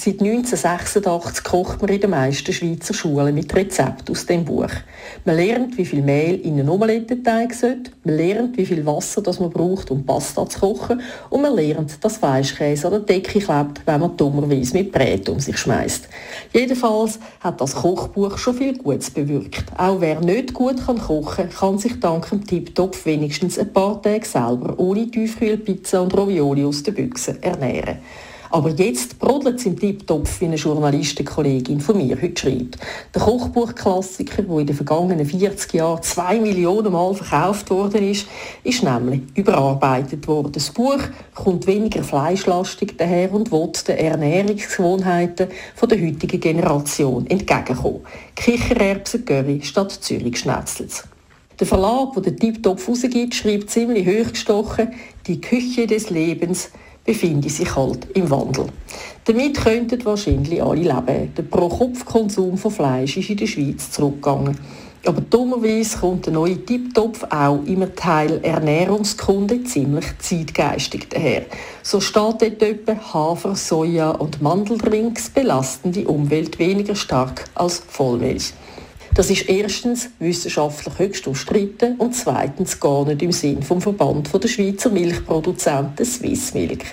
Seit 1986 kocht man in den meisten Schweizer Schulen mit Rezepten aus dem Buch. Man lernt, wie viel Mehl in einen Omelettenteig sollte, man lernt, wie viel Wasser das man braucht, um Pasta zu kochen und man lernt, dass Weichkäse an der Decke klebt, wenn man dummerweise mit Brät um sich schmeißt. Jedenfalls hat das Kochbuch schon viel Gutes bewirkt. Auch wer nicht gut kann kochen kann, sich dank dem Tiptopf wenigstens ein paar Tage selber ohne Tiefkühlpizza und Ravioli aus den Büchsen ernähren. Aber jetzt brodelt es im Tipptopf, wie eine Journalistenkollegin von mir heute schreibt. Der Kochbuchklassiker, der in den vergangenen 40 Jahren zwei Millionen Mal verkauft worden ist, ist nämlich überarbeitet worden. Das Buch kommt weniger fleischlastig daher und will den Ernährungsgewohnheiten der heutigen Generation entgegenkommen. Kichererbsen-Curry statt Zürich-Schnetzlers. Der Verlag, der den Tipptopf rausgibt, schreibt ziemlich hochgestochen, die Küche des Lebens – befinde sich halt im Wandel. Damit könnten wahrscheinlich alle leben. Der Pro-Kopf-Konsum von Fleisch ist in der Schweiz zurückgegangen. Aber dummerweise kommt der neue Tiptopf auch im Teil Ernährungskunde ziemlich zeitgeistig daher. So steht dort etwa, Hafer, Soja und Mandeldrinks belasten die Umwelt weniger stark als Vollmilch. Das ist erstens wissenschaftlich höchst umstritten und zweitens gar nicht im Sinn vom Verband der Schweizer Milchproduzenten Swissmilk.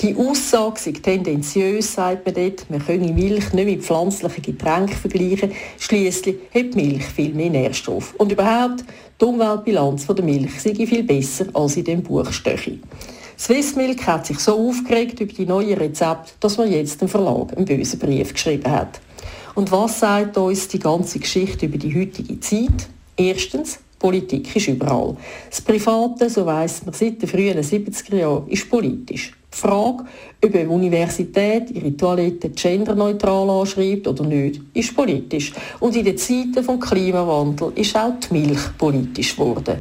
Die Aussage sei tendenziös, sagt man dort, man könne Milch nicht mit pflanzlichen Getränken vergleichen, schließlich hat Milch viel mehr Nährstoff. Und überhaupt, die Umweltbilanz der Milch sei viel besser als in dem Buch Stöchi. Swissmilk hat sich so aufgeregt über die neuen Rezepte, dass man jetzt dem Verlag einen bösen Brief geschrieben hat. Und was sagt uns die ganze Geschichte über die heutige Zeit? Erstens, Politik ist überall. Das Private, so weiss man seit den frühen 70er Jahren, ist politisch. Die Frage, ob eine Universität ihre Toilette genderneutral anschreibt oder nicht, ist politisch. Und in den Zeiten des Klimawandels ist auch die Milch politisch geworden.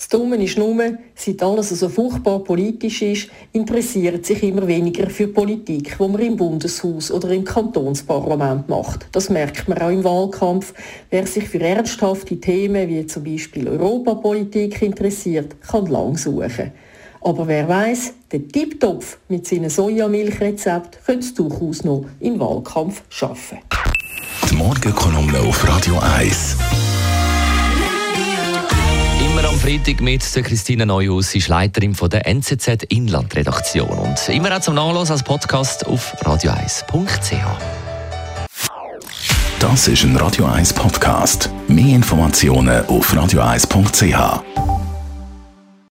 Das Dumme ist nur, seit alles so furchtbar politisch ist, interessiert sich immer weniger für Politik, die man im Bundeshaus oder im Kantonsparlament macht. Das merkt man auch im Wahlkampf. Wer sich für ernsthafte Themen wie zum Beispiel Europapolitik interessiert, kann lang suchen. Aber wer weiß, der Tipptopf mit seinem Sojamilchrezept könnte es durchaus noch im Wahlkampf schaffen. Die Morgenkolumne auf Radio 1 immer am Freitag mit der Christine Neuhaus. Sie ist Leiterin von der NZZ Inlandredaktion und immer auch zum Nachlassen als Podcast auf radio1.ch. Das ist ein Radio 1 Podcast. Mehr Informationen auf radio1.ch.